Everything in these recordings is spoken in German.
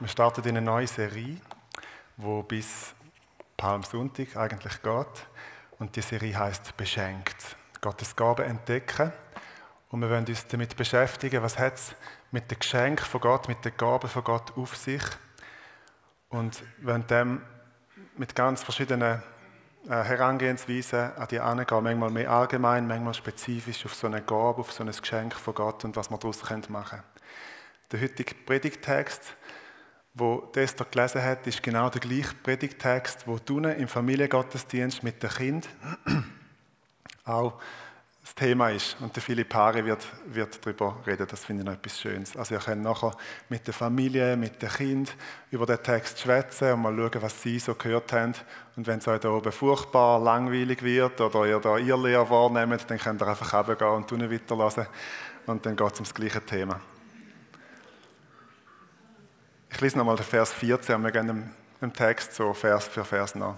Wir starten in eine neue Serie, wo bis Palmsonntag eigentlich geht. Und die Serie heißt Beschenkt. Gottes Gabe entdecken. Und wir wollen uns damit beschäftigen, was hat es mit dem Geschenk von Gott, mit der Gabe von Gott auf sich. Und wenn dem mit ganz verschiedenen äh, Herangehensweisen an die angehen, manchmal mehr allgemein, manchmal spezifisch auf so eine Gabe, auf so ein Geschenk von Gott und was man daraus machen können. Der heutige Predigtext wo Esther gelesen hat, ist genau der gleiche Predigtext, wo du im Familiengottesdienst mit dem Kind auch das Thema ist. Und der Philipp Haare wird, wird darüber reden, das finde ich noch etwas Schönes. Also ihr könnt nachher mit der Familie, mit dem Kind über den Text schwätzen und mal schauen, was sie so gehört haben. Und wenn es euch da oben furchtbar langweilig wird oder ihr da ihr Lehr wahrnehmt, dann könnt ihr einfach runtergehen und unten weiterlassen. Und dann geht es ums gleiche Thema. Ich lese nochmal den Vers 14 und wir gehen im Text so Vers für Vers nach.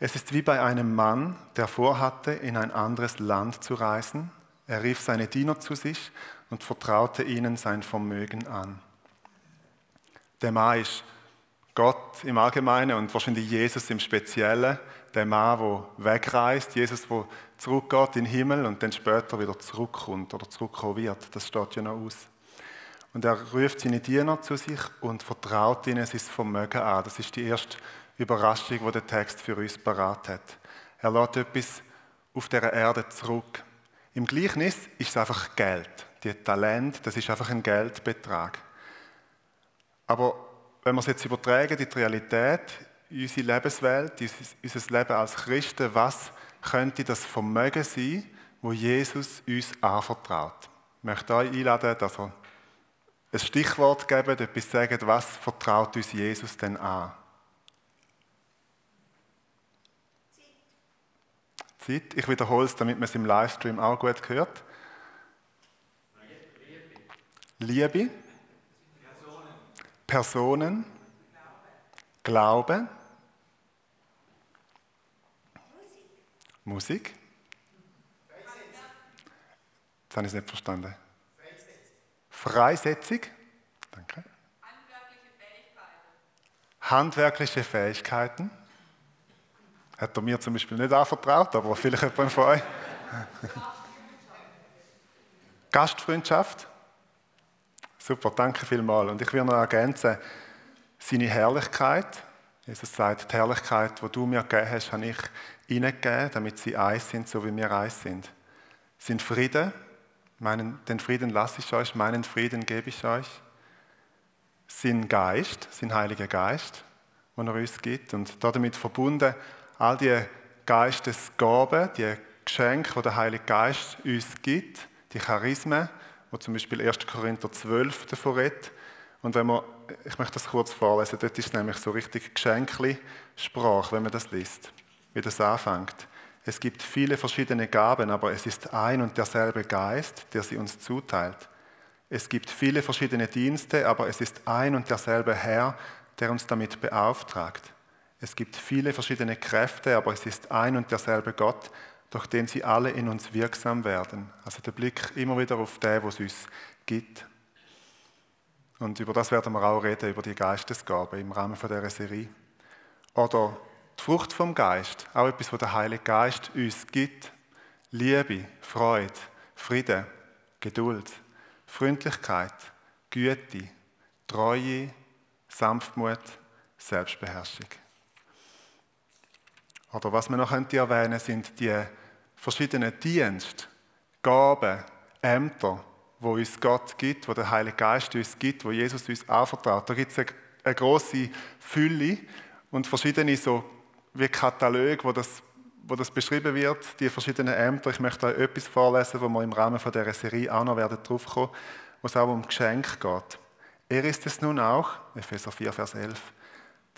Es ist wie bei einem Mann, der vorhatte, in ein anderes Land zu reisen. Er rief seine Diener zu sich und vertraute ihnen sein Vermögen an. Der Mann ist Gott im Allgemeinen und wahrscheinlich Jesus im Speziellen. Der Mann, der wegreist, Jesus, der zurückgeht in den Himmel und dann später wieder zurückkommt oder zurückkommen wird. Das steht ja noch aus. Und er ruft seine Diener zu sich und vertraut ihnen sein Vermögen an. Das ist die erste Überraschung, die der Text für uns parat hat. Er lädt etwas auf der Erde zurück. Im Gleichnis ist es einfach Geld. Die Talent, das ist einfach ein Geldbetrag. Aber wenn wir es jetzt übertragen, die Realität, unsere Lebenswelt, unser Leben als Christen, was könnte das Vermögen sein, wo Jesus uns anvertraut? Ich möchte euch einladen, dass ihr ein Stichwort geben, etwas sagen, was vertraut uns Jesus denn an? Zeit. Ich wiederhole es, damit man es im Livestream auch gut hört. Liebe. Liebe. Personen. Personen. Glaube. Glaube. Musik. Musik. Jetzt habe ich es nicht verstanden. Freisetzung. Danke. Handwerkliche Fähigkeiten. Handwerkliche Fähigkeiten. Hat er mir zum Beispiel nicht anvertraut, aber vielleicht jemand von euch. Gastfreundschaft. Super, danke vielmals. Und ich will noch ergänzen, seine Herrlichkeit. Jesus sagt, die Herrlichkeit, die du mir gegeben hast, habe ich ihnen gegeben, damit sie eins sind, so wie wir eins sind. Sein Frieden, Meinen, den Frieden lasse ich euch, meinen Frieden gebe ich euch. Sein Geist, sein Heiliger Geist, den er uns gibt. Und damit verbunden all die Geistesgaben, die Geschenke, die der Heilige Geist uns gibt, die Charismen, wo zum Beispiel 1. Korinther 12 davon redet. Und wenn man, ich möchte das kurz vorlesen, dort ist nämlich so richtig Geschenkli-Sprache, wenn man das liest, wie das anfängt. Es gibt viele verschiedene Gaben, aber es ist ein und derselbe Geist, der sie uns zuteilt. Es gibt viele verschiedene Dienste, aber es ist ein und derselbe Herr, der uns damit beauftragt. Es gibt viele verschiedene Kräfte, aber es ist ein und derselbe Gott, durch den sie alle in uns wirksam werden. Also der Blick immer wieder auf den, was uns gibt. Und über das werden wir auch reden, über die Geistesgabe im Rahmen von dieser Serie. Oder die Frucht vom Geist, auch etwas, was der Heilige Geist uns gibt. Liebe, Freude, Friede, Geduld, Freundlichkeit, Güte, Treue, Sanftmut, Selbstbeherrschung. Oder was man noch könnte erwähnen, sind die verschiedenen Dienste, Gaben, Ämter, wo uns Gott gibt, wo der Heilige Geist uns gibt, wo Jesus uns anvertraut. Da gibt es eine, eine große Fülle und verschiedene so wie Katalog, wo das, wo das beschrieben wird, die verschiedenen Ämter. Ich möchte euch etwas vorlesen, wo wir im Rahmen von dieser Serie auch noch werden draufkommen, wo es auch um Geschenk geht. Er ist es nun auch, Epheser 4, Vers 11,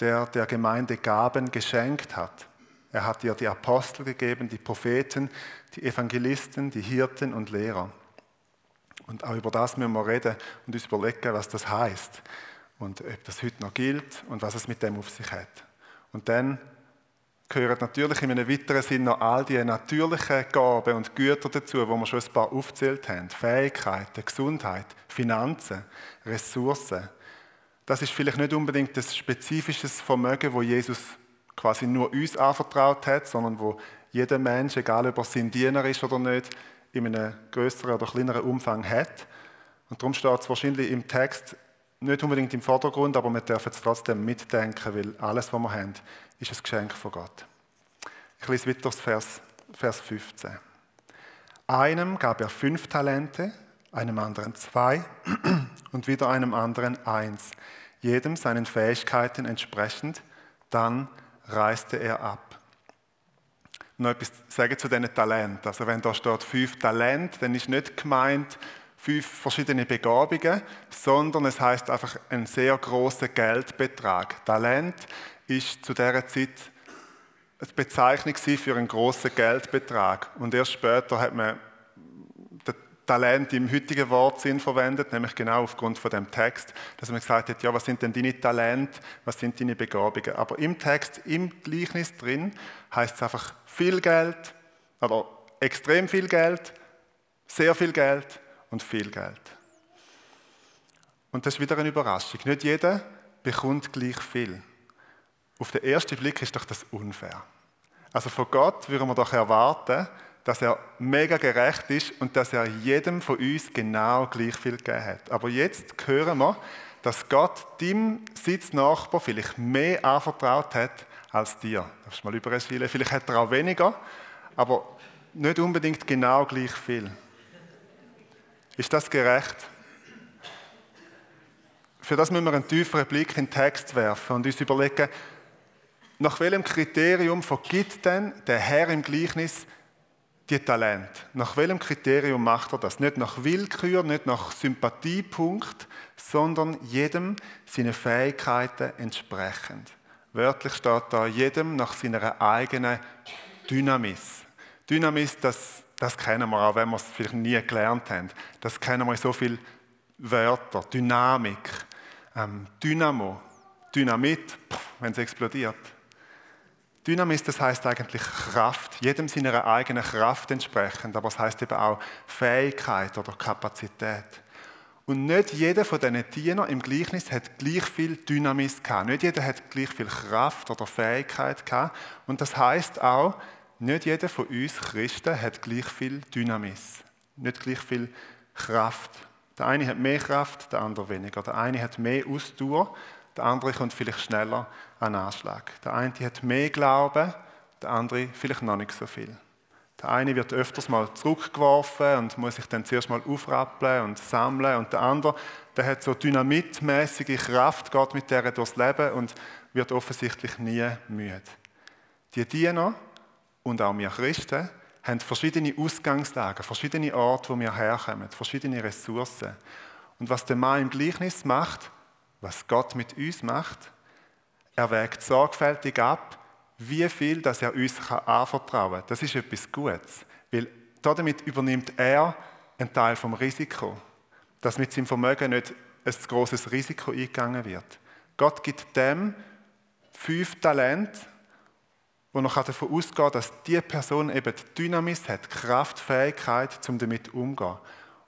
der der Gemeinde Gaben geschenkt hat. Er hat ihr die Apostel gegeben, die Propheten, die Evangelisten, die Hirten und Lehrer. Und auch über das müssen wir reden und uns überlegen, was das heißt und ob das heute noch gilt und was es mit dem auf sich hat. Und dann gehören natürlich in einem weiteren Sinn noch all die natürlichen Gaben und Güter dazu, wo wir schon ein paar aufgezählt haben. Fähigkeiten, Gesundheit, Finanzen, Ressourcen. das ist vielleicht nicht unbedingt das spezifisches Vermögen, wo Jesus quasi nur uns anvertraut hat, sondern wo jeder Mensch, egal ob er sein Diener ist oder nicht, in einem größeren oder kleineren Umfang hat. Und darum steht es wahrscheinlich im Text nicht unbedingt im Vordergrund, aber wir dürfen es trotzdem mitdenken, weil alles, was wir haben, ist ein Geschenk von Gott. Ich lese weiter Vers, Vers 15. Einem gab er fünf Talente, einem anderen zwei und wieder einem anderen eins, jedem seinen Fähigkeiten entsprechend, dann reiste er ab. Noch etwas sagen zu diesen Talenten. Also wenn da steht fünf Talente, dann ist nicht gemeint fünf verschiedene Begabungen, sondern es heißt einfach ein sehr großer Geldbetrag. Talent ist zu dieser Zeit eine Bezeichnung für einen großen Geldbetrag. Und erst später hat man Talent im heutigen Wortsinn verwendet, nämlich genau aufgrund von dem Text, dass man gesagt hat, ja, was sind denn deine Talente, was sind deine Begabungen? Aber im Text, im Gleichnis drin, heißt es einfach viel Geld, oder extrem viel Geld, sehr viel Geld und viel Geld. Und das ist wieder eine Überraschung. Nicht jeder bekommt gleich viel. Auf den ersten Blick ist doch das unfair. Also von Gott würden wir doch erwarten, dass er mega gerecht ist und dass er jedem von uns genau gleich viel gegeben hat. Aber jetzt hören wir, dass Gott dem Sitznachbar vielleicht mehr anvertraut hat als dir. Darfst du mal überschielen? Vielleicht hat er auch weniger, aber nicht unbedingt genau gleich viel. Ist das gerecht? Für das müssen wir einen tieferen Blick in den Text werfen und uns überlegen, nach welchem Kriterium vergibt denn der Herr im Gleichnis die Talent. Nach welchem Kriterium macht er das? Nicht nach Willkür, nicht nach Sympathiepunkt, sondern jedem seine Fähigkeiten entsprechend. Wörtlich steht da jedem nach seiner eigenen Dynamis. Dynamis, das, das kennen wir auch, wenn wir es vielleicht nie gelernt haben. Das kennen wir in so viele Wörter. Dynamik, ähm, Dynamo, Dynamit, wenn es explodiert. Dynamis, das heißt eigentlich Kraft, jedem seiner eigenen Kraft entsprechend, aber es heißt eben auch Fähigkeit oder Kapazität. Und nicht jeder von diesen Dienern im Gleichnis hat gleich viel Dynamis gehabt. Nicht jeder hat gleich viel Kraft oder Fähigkeit gehabt. Und das heißt auch, nicht jeder von uns Christen hat gleich viel Dynamis. Nicht gleich viel Kraft. Der eine hat mehr Kraft, der andere weniger. Der eine hat mehr Ausdauer, der andere kommt vielleicht schneller an Anschlag. Der eine hat mehr Glauben, der andere vielleicht noch nicht so viel. Der eine wird öfters mal zurückgeworfen und muss sich dann zuerst mal aufrappeln und sammeln. Und der andere, der hat so dynamitmäßige Kraft, geht mit der durchs Leben und wird offensichtlich nie müde. Die Diener und auch wir Christen haben verschiedene Ausgangslagen, verschiedene Orte, wo wir herkommen, verschiedene Ressourcen. Und was der Mann im Gleichnis macht, was Gott mit uns macht, er wägt sorgfältig ab, wie viel dass er uns anvertrauen kann. Das ist etwas Gutes, weil damit übernimmt er einen Teil vom Risiko, dass mit seinem Vermögen nicht ein großes Risiko eingegangen wird. Gott gibt dem fünf Talente, wo noch davon ausgeht, dass die Person eben Dynamis hat, Kraft, Fähigkeit, um damit umzugehen.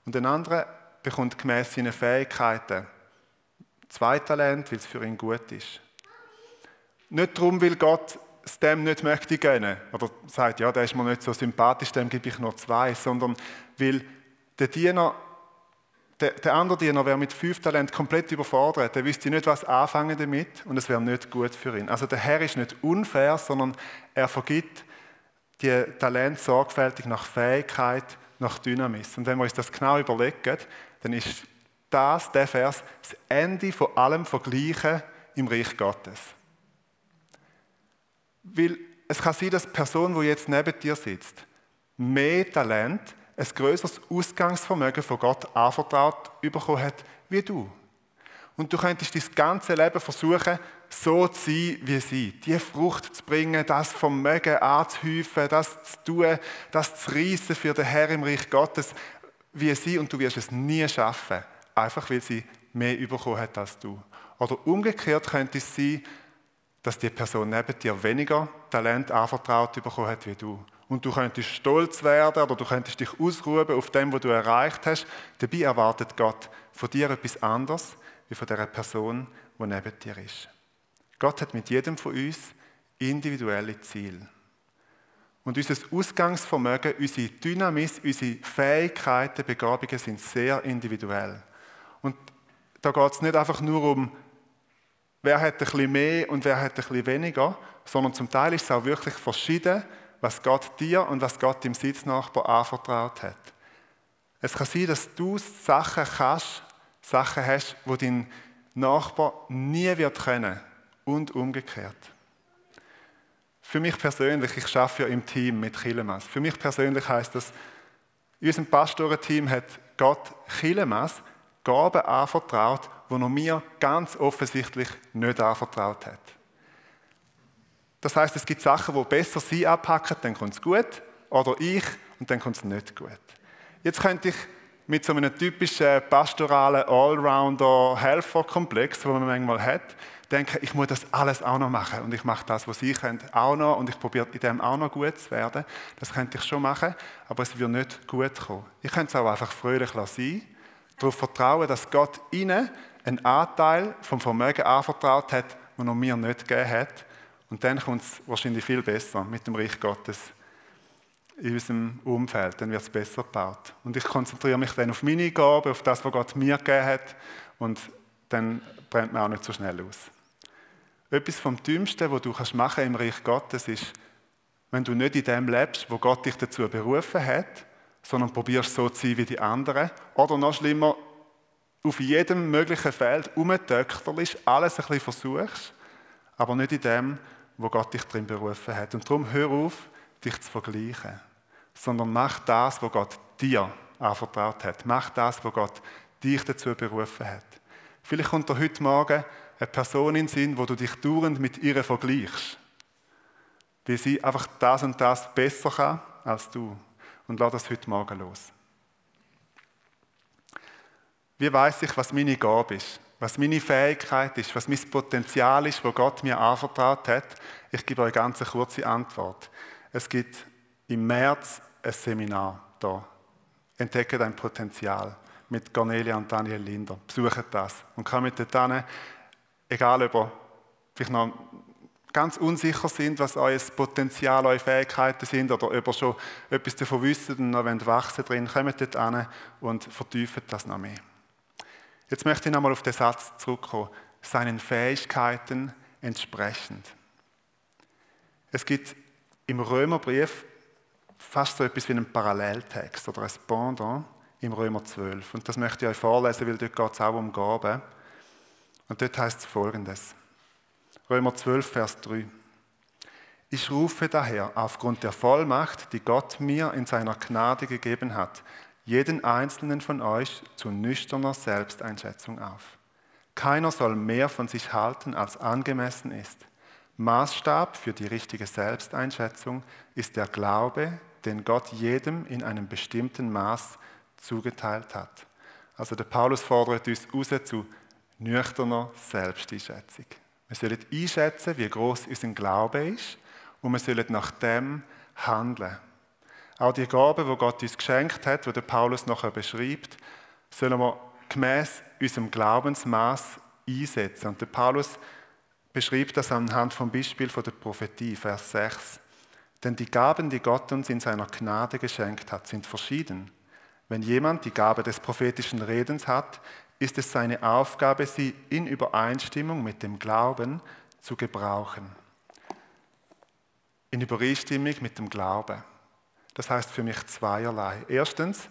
Und ein anderer bekommt gemäß seinen Fähigkeiten zwei Talente, weil es für ihn gut ist. Nicht darum, weil Gott es dem nicht möchte gönnen oder sagt, ja, der ist mir nicht so sympathisch, dem gebe ich nur zwei, sondern weil der Diener, der, der andere Diener wäre mit fünf Talenten komplett überfordert, der wüsste nicht, was anfangen damit und es wäre nicht gut für ihn. Also der Herr ist nicht unfair, sondern er vergibt die Talente sorgfältig nach Fähigkeit, nach Dynamis. Und wenn wir uns das genau überlegen, dann ist das, der Vers, das Ende von allem Vergleichen im Reich Gottes. Weil es kann sein, dass die Person, die jetzt neben dir sitzt, mehr Talent, ein größeres Ausgangsvermögen von Gott anvertraut bekommen hat, wie du. Und du könntest dein ganze Leben versuchen, so zu sein wie sie. Die Frucht zu bringen, das Vermögen anzuhäufen, das zu tun, das zu reissen für den Herr im Reich Gottes wie sie. Und du wirst es nie schaffen. Einfach weil sie mehr bekommen hat als du. Oder umgekehrt könnte es sein, dass die Person neben dir weniger Talent anvertraut bekommen hat wie du. Und du könntest stolz werden oder du könntest dich ausruhen auf dem, was du erreicht hast. Dabei erwartet Gott von dir etwas anderes, wie von der Person, die neben dir ist. Gott hat mit jedem von uns individuelle Ziele. Und unser Ausgangsvermögen, unsere Dynamis, unsere Fähigkeiten, Begabungen sind sehr individuell. Und da geht es nicht einfach nur um, wer hat ein bisschen mehr und wer hat ein bisschen weniger, sondern zum Teil ist es auch wirklich verschieden, was Gott dir und was Gott dem Sitznachbar anvertraut hat. Es kann sein, dass du Sachen kannst, Sachen hast, wo dein Nachbar nie wird können und umgekehrt. Für mich persönlich, ich arbeite ja im Team mit Chilemas. Für mich persönlich heißt das, in unserem Pastorenteam hat Gott Chilemas Gaben anvertraut, die er mir ganz offensichtlich nicht anvertraut hat. Das heißt, es gibt Sachen, wo besser sie abpacken, dann kommt es gut, oder ich und dann kommt es nicht gut. Jetzt könnte ich mit so einem typischen pastoralen Allrounder-Helfer-Komplex, den man manchmal hat, denken, ich muss das alles auch noch machen und ich mache das, was Sie können, auch noch und ich probiere in dem auch noch gut zu werden. Das könnte ich schon machen, aber es wird nicht gut kommen. Ich könnte es auch einfach fröhlich sein, darauf vertrauen, dass Gott Ihnen einen Anteil vom Vermögen anvertraut hat, den er mir nicht gegeben hat. Und dann kommt es wahrscheinlich viel besser mit dem Reich Gottes in unserem Umfeld. Dann wird es besser gebaut. Und ich konzentriere mich dann auf meine Gabe, auf das, was Gott mir gegeben hat. Und dann brennt man auch nicht so schnell aus. Etwas vom Dümmsten, was du machen im Reich Gottes, ist, wenn du nicht in dem lebst, wo Gott dich dazu berufen hat, sondern probierst so zu sein wie die anderen. Oder noch schlimmer, auf jedem möglichen Feld rumtöchterst, alles ein bisschen versuchst, aber nicht in dem, wo Gott dich drin berufen hat. Und darum hör auf, dich zu vergleichen, sondern mach das, was Gott dir anvertraut hat. Mach das, was Gott dich dazu berufen hat. Vielleicht kommt dir heute Morgen eine Person in den Sinn, wo du dich dauernd mit ihr vergleichst. Wie sie einfach das und das besser kann als du. Und lass das heute Morgen los. Wie weiß ich, was meine Gabe ist? Was meine Fähigkeit ist? Was mein Potenzial ist, wo Gott mir anvertraut hat? Ich gebe euch ganz eine kurze Antwort. Es gibt im März ein Seminar da. Entdecke dein Potenzial mit Cornelia und Daniel Linder. Besucht das und kommt dort hin, egal ob ihr vielleicht noch ganz unsicher sind, was euer Potenzial, eure Fähigkeiten sind oder ob ihr schon etwas davon wisst und noch wachsen drin, kommt dort hin und vertieft das noch mehr. Jetzt möchte ich nochmal auf den Satz zurückkommen. Seinen Fähigkeiten entsprechend. Es gibt im Römerbrief fast so etwas wie einen Paralleltext oder ein Pendant im Römer 12. Und das möchte ich euch vorlesen, weil dort geht es auch um Gaben. Und dort heißt es folgendes. Römer 12, Vers 3. Ich rufe daher aufgrund der Vollmacht, die Gott mir in seiner Gnade gegeben hat, jeden einzelnen von euch zu nüchterner Selbsteinschätzung auf. Keiner soll mehr von sich halten, als angemessen ist. Maßstab für die richtige Selbsteinschätzung ist der Glaube, den Gott jedem in einem bestimmten Maß zugeteilt hat. Also der Paulus fordert uns raus zu nüchterner Selbsteinschätzung. Wir sollen einschätzen, wie groß unser Glaube ist und wir sollen nach dem handeln. Auch die Gaben, die Gott uns geschenkt hat, die Paulus nachher beschreibt, sollen wir gemäß unserem Glaubensmaß einsetzen. Und der Paulus beschreibt das anhand vom Beispiel von der Prophetie, Vers 6. Denn die Gaben, die Gott uns in seiner Gnade geschenkt hat, sind verschieden. Wenn jemand die Gabe des prophetischen Redens hat, ist es seine Aufgabe, sie in Übereinstimmung mit dem Glauben zu gebrauchen. In Übereinstimmung mit dem Glauben. Das heißt für mich zweierlei. Erstens,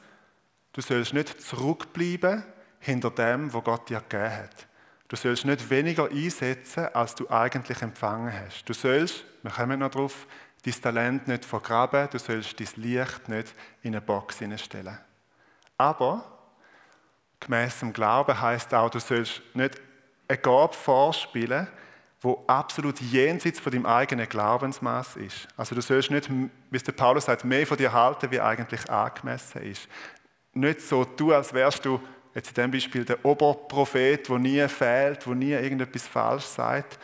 du sollst nicht zurückbleiben hinter dem, was Gott dir gegeben hat. Du sollst nicht weniger einsetzen, als du eigentlich empfangen hast. Du sollst, wir kommen noch drauf, dein Talent nicht vergraben, du sollst dein Licht nicht in eine Box hineinstellen. Aber gemäß dem Glauben heißt auch, du sollst nicht eine Gabe vorspielen, wo absolut jenseits von deinem eigenen Glaubensmaß ist. Also du sollst nicht, wie der Paulus sagt, mehr von dir halten, wie eigentlich angemessen ist. Nicht so tun, als wärst du jetzt in diesem Beispiel der Oberprophet, der nie fehlt, der nie irgendetwas falsch sagt,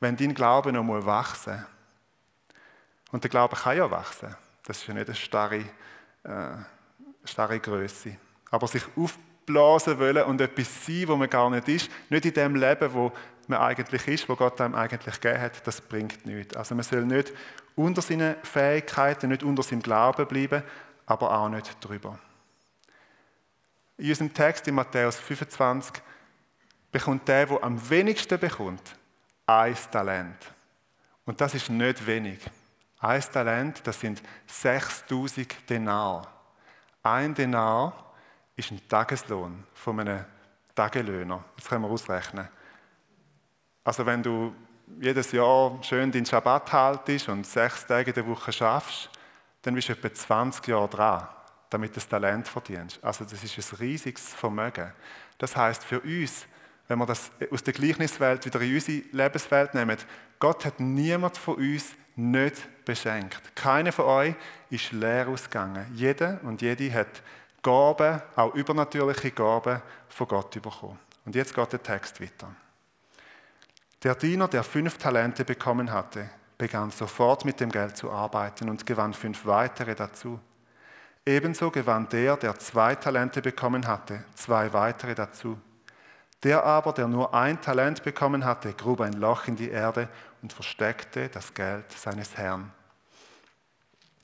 wenn dein Glaube noch mal wachsen. Und der Glaube kann ja wachsen. Das ist ja nicht eine starre, äh, starre Größe. Aber sich aufblasen wollen und etwas sein, wo man gar nicht ist, nicht in dem Leben, wo man eigentlich ist, wo Gott einem eigentlich gegeben hat, das bringt nichts. Also man soll nicht unter seinen Fähigkeiten, nicht unter seinem Glauben bleiben, aber auch nicht drüber. In unserem Text in Matthäus 25 bekommt der, der am wenigsten bekommt, ein Talent. Und das ist nicht wenig. Ein Talent, das sind 6000 Denar. Ein Denar ist ein Tageslohn von einem Tagelöhner. Das können wir ausrechnen. Also wenn du jedes Jahr schön den Schabbat haltest und sechs Tage in der Woche schaffst, dann bist du etwa 20 Jahre dran, damit du das Talent verdienst. Also das ist ein riesiges Vermögen. Das heißt für uns, wenn wir das aus der Gleichniswelt wieder in unsere Lebenswelt nehmen, Gott hat niemand von uns nicht beschenkt. Keiner von euch ist leer ausgegangen. Jeder und jede hat Gaben, auch übernatürliche Gaben von Gott bekommen. Und jetzt geht der Text weiter. Der Diener, der fünf Talente bekommen hatte, begann sofort mit dem Geld zu arbeiten und gewann fünf weitere dazu. Ebenso gewann der, der zwei Talente bekommen hatte, zwei weitere dazu. Der aber, der nur ein Talent bekommen hatte, grub ein Loch in die Erde und versteckte das Geld seines Herrn.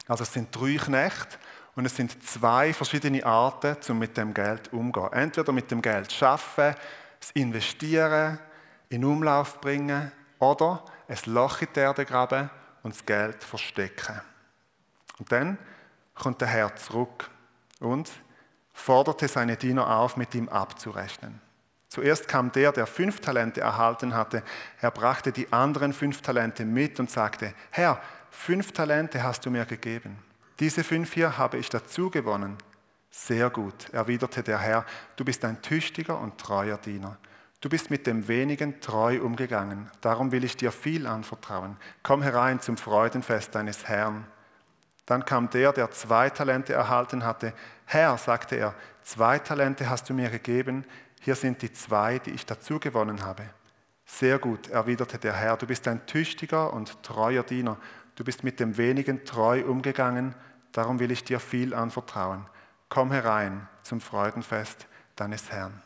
Also es sind drei Knechte und es sind zwei verschiedene Arten, um mit dem Geld umzugehen. Entweder mit dem Geld schaffen, es investieren, in Umlauf bringen oder ein Loch in die Erde graben und das Geld verstecken. Und dann kommt der Herr zurück und forderte seine Diener auf, mit ihm abzurechnen. Zuerst kam der, der fünf Talente erhalten hatte. Er brachte die anderen fünf Talente mit und sagte, Herr, fünf Talente hast du mir gegeben. Diese fünf hier habe ich dazu gewonnen. Sehr gut, erwiderte der Herr, du bist ein tüchtiger und treuer Diener. Du bist mit dem wenigen treu umgegangen, darum will ich dir viel anvertrauen. Komm herein zum Freudenfest deines Herrn. Dann kam der, der zwei Talente erhalten hatte. Herr, sagte er, zwei Talente hast du mir gegeben, hier sind die zwei, die ich dazu gewonnen habe. Sehr gut, erwiderte der Herr, du bist ein tüchtiger und treuer Diener. Du bist mit dem wenigen treu umgegangen, darum will ich dir viel anvertrauen. Komm herein zum Freudenfest deines Herrn.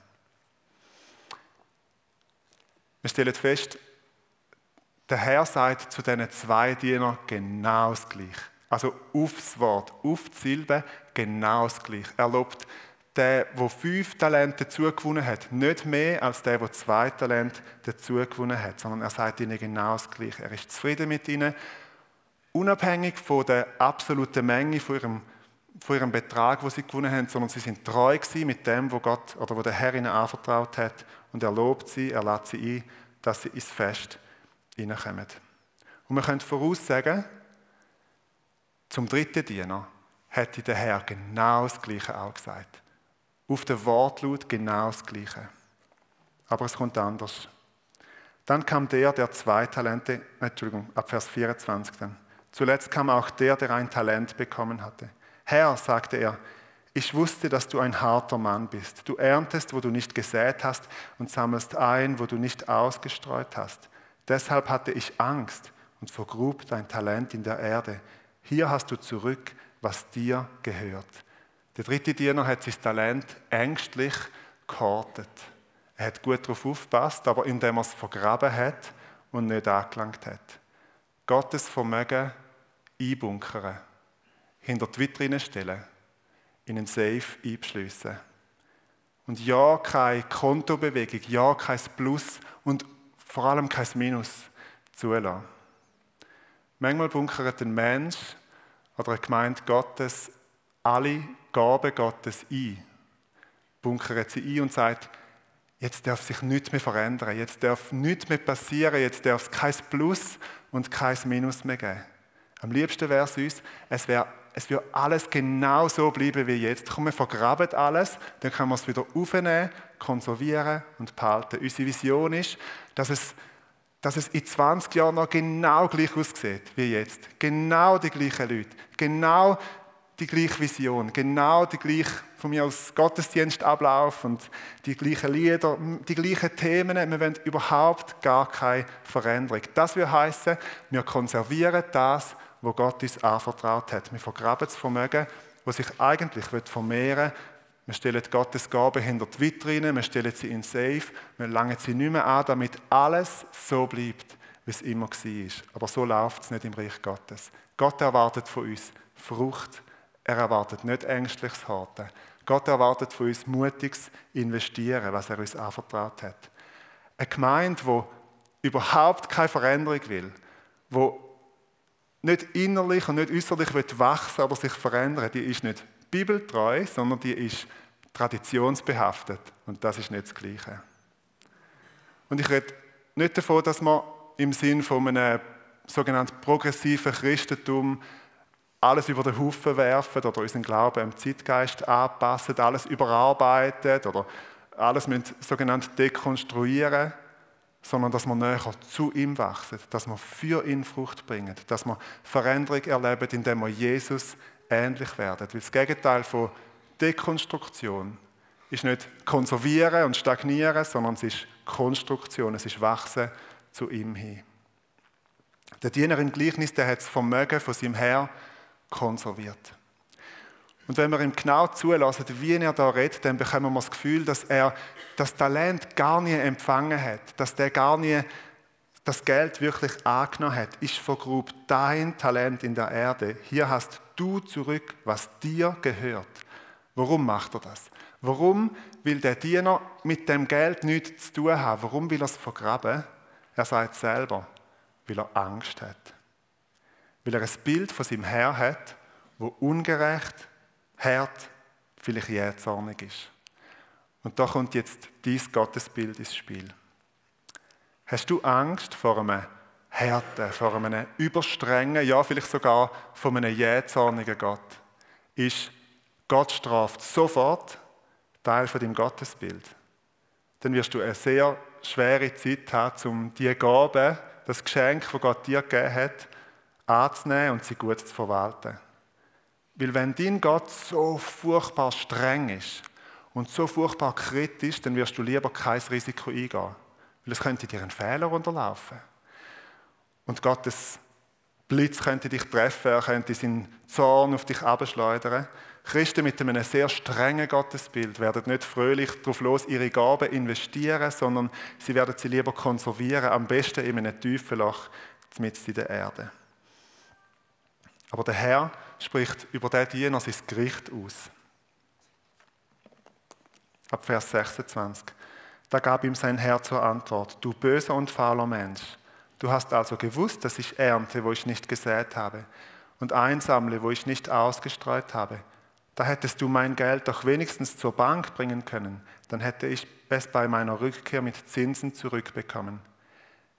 Wir stellen fest, der Herr sagt zu diesen zwei Dienern genau das Gleiche. Also aufs Wort, auf die Silbe genau das Gleiche. Er lobt der, der fünf Talente dazugewonnen hat, nicht mehr als der, der zwei Talente dazugewonnen hat, sondern er sagt ihnen genau das Gleiche. Er ist zufrieden mit ihnen, unabhängig von der absoluten Menge von ihrem, von ihrem Betrag, wo sie gewonnen haben, sondern sie sind treu gewesen mit dem, wo Gott oder wo der Herr ihnen anvertraut hat und er lobt sie, er lädt sie ein, dass sie ins Fest hineinkommen. Und wir können voraussagen, zum dritten Diener hätte der Herr genau das Gleiche auch gesagt auf den Wortlaut genau das Gleiche. Aber es kommt anders. Dann kam der, der zwei Talente, Entschuldigung, ab Vers 24 dann. Zuletzt kam auch der, der ein Talent bekommen hatte. Herr, sagte er, ich wusste, dass du ein harter Mann bist. Du erntest, wo du nicht gesät hast und sammelst ein, wo du nicht ausgestreut hast. Deshalb hatte ich Angst und vergrub dein Talent in der Erde. Hier hast du zurück, was dir gehört. Der dritte Diener hat sein Talent ängstlich gehortet. Er hat gut darauf aufgepasst, aber indem er es vergraben hat und nicht angelangt hat. Gottes Vermögen einbunkern, hinter die Vitrine stellen, in einen Safe einbeschliessen. Und ja, keine Kontobewegung, ja, kein Plus und vor allem kein Minus zulassen. Manchmal bunkert ein Mensch oder eine Gemeinde Gottes alle Gaben Gottes ein, bunkert sie ein und sagt, jetzt darf sich nichts mehr verändern, jetzt darf nichts mehr passieren, jetzt darf es kein Plus und kein Minus mehr geben. Am liebsten wäre es uns, es, wäre, es würde alles genau so bleiben wie jetzt. Komm, wir vergraben alles, dann können wir es wieder aufnehmen, konservieren und behalten. Unsere Vision ist, dass es, dass es in 20 Jahren noch genau gleich aussieht wie jetzt. Genau die gleichen Leute, genau die gleiche Vision, genau die gleiche, von mir aus Gottesdienstablauf und die gleichen Lieder, die gleichen Themen. Wir wollen überhaupt gar keine Veränderung. Das will heißen, wir konservieren das, was Gott uns anvertraut hat. Wir vergraben das Vermögen, das sich eigentlich vermehren Wir stellen Gottes Gaben hinter die Vitrine, wir stellen sie in Safe, wir langen sie nicht mehr an, damit alles so bleibt, wie es immer war. Aber so läuft es nicht im Reich Gottes. Gott erwartet von uns Frucht. Er erwartet nicht ängstliches Harten. Gott erwartet von uns mutiges Investieren, was er uns anvertraut hat. Eine Gemeinde, die überhaupt keine Veränderung will, wo nicht innerlich und nicht äußerlich wachsen aber sich verändern, die ist nicht bibeltreu, sondern die ist traditionsbehaftet. Und das ist nicht das Gleiche. Und ich rede nicht davon, dass man im Sinn von einem sogenannten progressiven Christentum alles über den Haufen werfen oder unseren Glauben am Zeitgeist anpassen, alles überarbeiten oder alles mit sogenannt dekonstruieren, sondern dass wir näher zu ihm wachsen, dass wir für ihn Frucht bringen, dass wir Veränderung erleben, indem wir Jesus ähnlich werden. Weil das Gegenteil von Dekonstruktion ist nicht konservieren und stagnieren, sondern es ist Konstruktion, es ist Wachsen zu ihm hin. Der Diener im Gleichnis, der hat das Vermögen von seinem Herr konserviert. Und wenn wir ihm genau zulassen, wie er da redet, dann bekommen wir das Gefühl, dass er das Talent gar nie empfangen hat, dass der gar nie das Geld wirklich angenommen hat. Ist von Grub dein Talent in der Erde. Hier hast du zurück, was dir gehört. Warum macht er das? Warum will der Diener mit dem Geld nichts zu tun haben? Warum will er es vergraben? Er sagt selber, weil er Angst hat. Weil er ein Bild von seinem Herr hat, wo ungerecht, hart, vielleicht jähzornig ist. Und da kommt jetzt dies Gottesbild ins Spiel. Hast du Angst vor einem Härte, vor einem überstrengen, ja vielleicht sogar vor einem jähzornigen Gott? Ist Gott straft sofort Teil von deinem Gottesbild? Dann wirst du eine sehr schwere Zeit haben, um die Gabe, das Geschenk, das Gott dir gegeben hat, anzunehmen und sie gut zu verwalten. Weil wenn dein Gott so furchtbar streng ist und so furchtbar kritisch, dann wirst du lieber kein Risiko eingehen. Weil es könnte dir ein Fehler unterlaufen. Und Gottes Blitz könnte dich treffen, er könnte seinen Zorn auf dich abschleudern. Christen mit einem sehr strengen Gottesbild werden nicht fröhlich darauf los, ihre Gaben investieren, sondern sie werden sie lieber konservieren, am besten in einem tiefen Loch mitten in der Erde. Aber der Herr spricht über den Diener sein Gericht aus. Ab Vers 26. Da gab ihm sein Herr zur Antwort, du böser und fauler Mensch, du hast also gewusst, dass ich ernte, wo ich nicht gesät habe, und einsammle, wo ich nicht ausgestreut habe. Da hättest du mein Geld doch wenigstens zur Bank bringen können, dann hätte ich es bei meiner Rückkehr mit Zinsen zurückbekommen.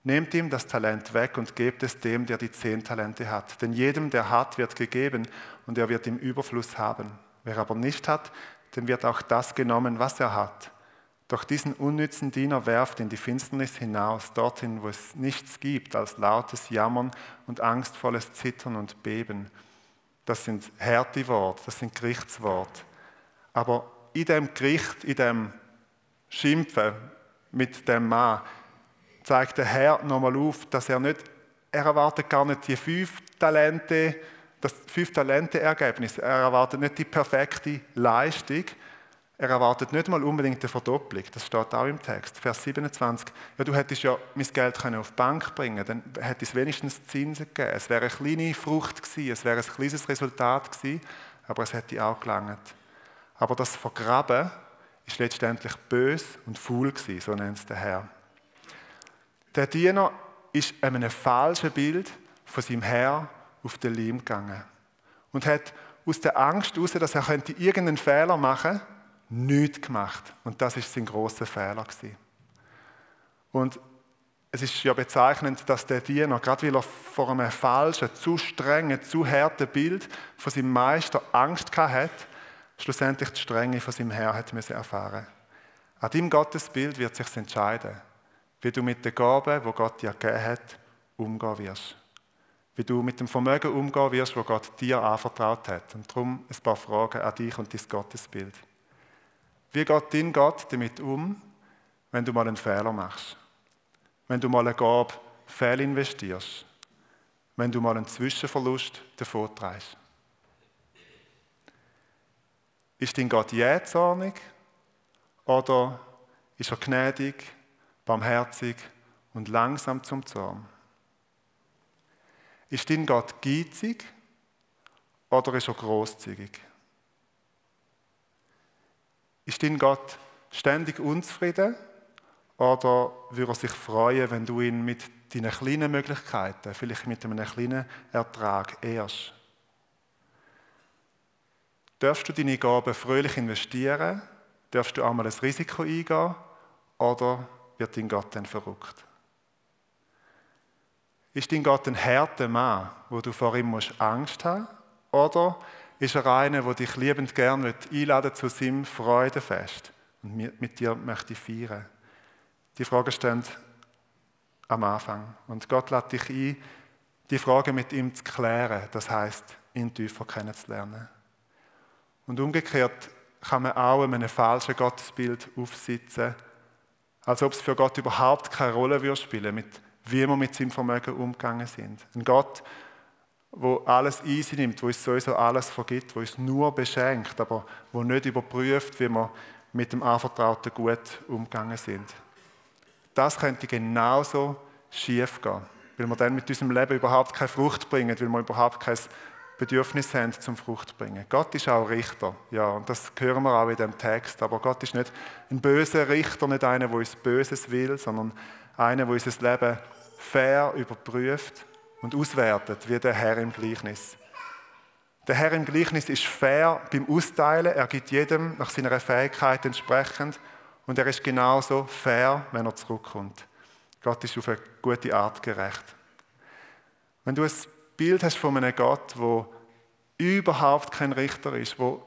Nehmt ihm das Talent weg und gebt es dem, der die zehn Talente hat. Denn jedem, der hat, wird gegeben und er wird im Überfluss haben. Wer aber nicht hat, dem wird auch das genommen, was er hat. Doch diesen unnützen Diener werft in die Finsternis hinaus, dorthin, wo es nichts gibt als lautes Jammern und angstvolles Zittern und Beben. Das sind harte Worte, das sind Gerichtsworte. Aber in dem Gericht, in dem Schimpfen mit dem Mann, zeigt der Herr nochmal auf, dass er nicht, er erwartet gar nicht die fünf Talente, das fünf Talente Ergebnis. Er erwartet nicht die perfekte Leistung. Er erwartet nicht mal unbedingt eine Verdopplung. Das steht auch im Text. Vers 27. Ja, du hättest ja mein Geld auf die Bank bringen können, dann hätte es wenigstens Zinsen gegeben. Es wäre eine kleine Frucht gewesen, es wäre ein kleines Resultat gewesen, aber es hätte auch gelangt. Aber das Vergraben ist letztendlich bös und faul gewesen, so nennt es der Herr. Der Diener ist einem falschen Bild von seinem Herr auf den Leim gegangen und hat aus der Angst heraus, dass er könnte irgendeinen Fehler machen könnte, nichts gemacht. Und das ist sein großer Fehler gewesen. Und es ist ja bezeichnend, dass der Diener, gerade weil er vor einem falschen, zu strengen, zu harten Bild von seinem Meister Angst hatte, schlussendlich die Strenge von seinem Herr hat erfahren An deinem Gottesbild wird sich entscheiden wie du mit den Gaben, wo Gott dir gegeben hat, umgehen wirst. Wie du mit dem Vermögen umgehen wirst, wo Gott dir anvertraut hat. Und darum ein paar Fragen an dich und dein Gottesbild. Wie geht dein Gott damit um, wenn du mal einen Fehler machst? Wenn du mal eine Gabe fehlinvestierst? Wenn du mal einen Zwischenverlust davon? Ist dein Gott jähzornig oder ist er gnädig, barmherzig und langsam zum Zorn? Ist dein Gott geizig oder ist er großzügig? Ist dein Gott ständig unzufrieden oder würde er sich freuen, wenn du ihn mit deinen kleinen Möglichkeiten, vielleicht mit einem kleinen Ertrag ehrst? Darfst du deine Gaben fröhlich investieren? Darfst du einmal ein Risiko eingehen? Oder wird dein Gott dann verrückt? Ist dein Gott ein harter Mann, wo du vor ihm musst Angst haben musst? Oder ist er einer, der dich liebend gern einladen zu seinem Freudenfest und mit dir möchte feiern? Die Fragen stehen am Anfang. Und Gott lädt dich ein, die Fragen mit ihm zu klären, das heißt, ihn tiefer kennenzulernen. Und umgekehrt kann man auch einem falschen Gottesbild aufsitzen, als ob es für Gott überhaupt keine Rolle würde spielen mit wie wir mit seinem Vermögen umgegangen sind. Ein Gott, wo alles easy nimmt, wo uns sowieso alles vergibt, wo uns nur beschenkt, aber wo nicht überprüft, wie wir mit dem anvertrauten Gut umgegangen sind. Das könnte genauso schief gehen, weil wir dann mit unserem Leben überhaupt keine Frucht bringen, weil wir überhaupt kein Bedürfnis haben zum Frucht bringen. Gott ist auch Richter, ja, und das hören wir auch in dem Text. Aber Gott ist nicht ein böser Richter, nicht einer, der uns Böses will, sondern einer, der unser Leben fair überprüft und auswertet, wie der Herr im Gleichnis. Der Herr im Gleichnis ist fair beim Austeilen. Er gibt jedem nach seiner Fähigkeit entsprechend. Und er ist genauso fair, wenn er zurückkommt. Gott ist auf eine gute Art gerecht. Wenn du ein Bild hast von einem Gott, wo überhaupt kein Richter ist, wo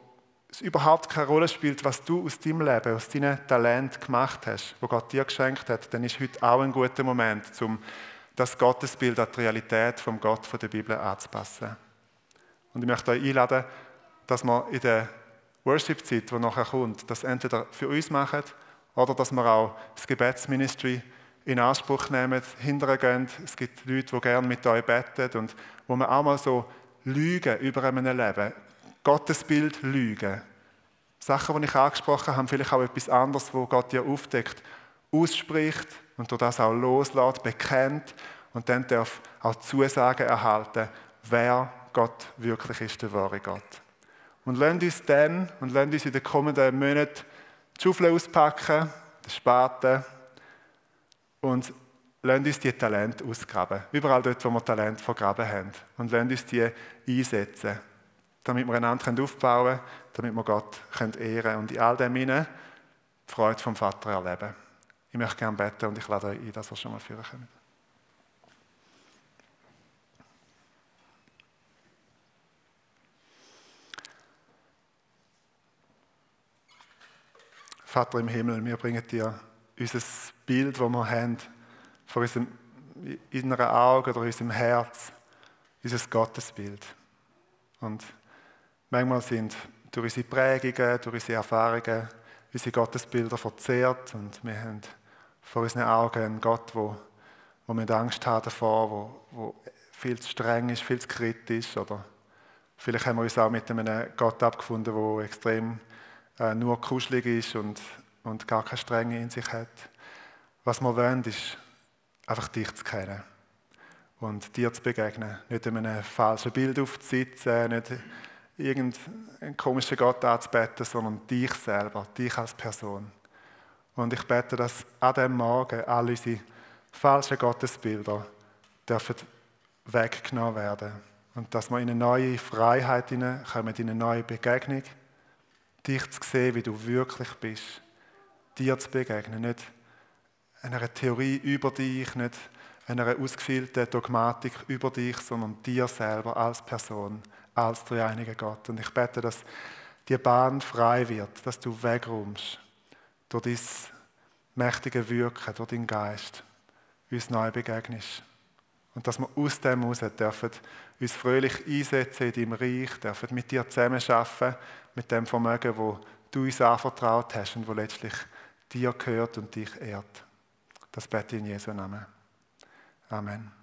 es überhaupt keine Rolle spielt, was du aus deinem Leben, aus deinem Talent gemacht hast, wo Gott dir geschenkt hat, dann ist heute auch ein guter Moment, um das Gottesbild an die Realität vom Gott der Bibel anzupassen. Und ich möchte euch einladen, dass wir in der Worship-Zeit, die nachher kommt, das entweder für uns machen oder dass wir auch das Gebetsministry in Anspruch nehmen, hinterher gehen. Es gibt Leute, die gerne mit euch beten und wo man auch mal so Lügen über einem Leben, Gottesbild lügen. Sachen, die ich angesprochen habe, vielleicht auch etwas anderes, wo Gott dir aufdeckt, ausspricht und durch das auch loslässt, bekennt und dann darf auch Zusagen erhalten, wer Gott wirklich ist, der wahre Gott. Und lasst uns dann und lasst uns in den kommenden Monaten die Schaufel auspacken, den Spaten und lasst uns die Talente ausgraben. Überall dort, wo wir Talente vergraben haben. Und lasst uns die einsetzen, damit wir einander aufbauen können, damit wir Gott ehren können und in all dem hinein die Freude vom Vater erleben. Ich möchte gerne beten und ich lade euch ein, dass wir schon mal führen können. Vater im Himmel, wir bringen dir unser Bild, das wir haben, vor unserem inneren Auge oder unserem Herz, unser Gottesbild. Und manchmal sind durch unsere Prägungen, durch unsere Erfahrungen, unsere Gottesbilder verzehrt und wir haben vor unseren Augen einen Gott, wo, wo wir Angst haben davor, wo, wo viel zu streng ist, viel zu kritisch oder vielleicht haben wir uns auch mit einem Gott abgefunden, der extrem äh, nur kuschelig ist und, und gar keine Strenge in sich hat. Was wir wollen, ist einfach dich zu kennen und dir zu begegnen. Nicht in einem falschen Bild aufzusitzen, nicht irgendeinen komischen Gott anzubeten, sondern dich selber, dich als Person. Und ich bete, dass an diesem Morgen all unsere falschen Gottesbilder dürfen weggenommen werden und dass wir in eine neue Freiheit kommen, in eine neue Begegnung dich zu sehen, wie du wirklich bist, dir zu begegnen, nicht einer Theorie über dich, nicht einer ausgefehlten Dogmatik über dich, sondern dir selber als Person, als dreieiniger Gott. Und ich bete, dass die Bahn frei wird, dass du wegräumst durch dein mächtige Wirken, durch deinen Geist, uns neu begegnest. Und dass wir aus dem heraus dürfen uns fröhlich einsetzen in deinem Reich, dürfen mit dir zusammenarbeiten, mit dem Vermögen, wo du uns anvertraut hast und wo letztlich dir gehört und dich ehrt. Das bete ich in Jesu Namen. Amen.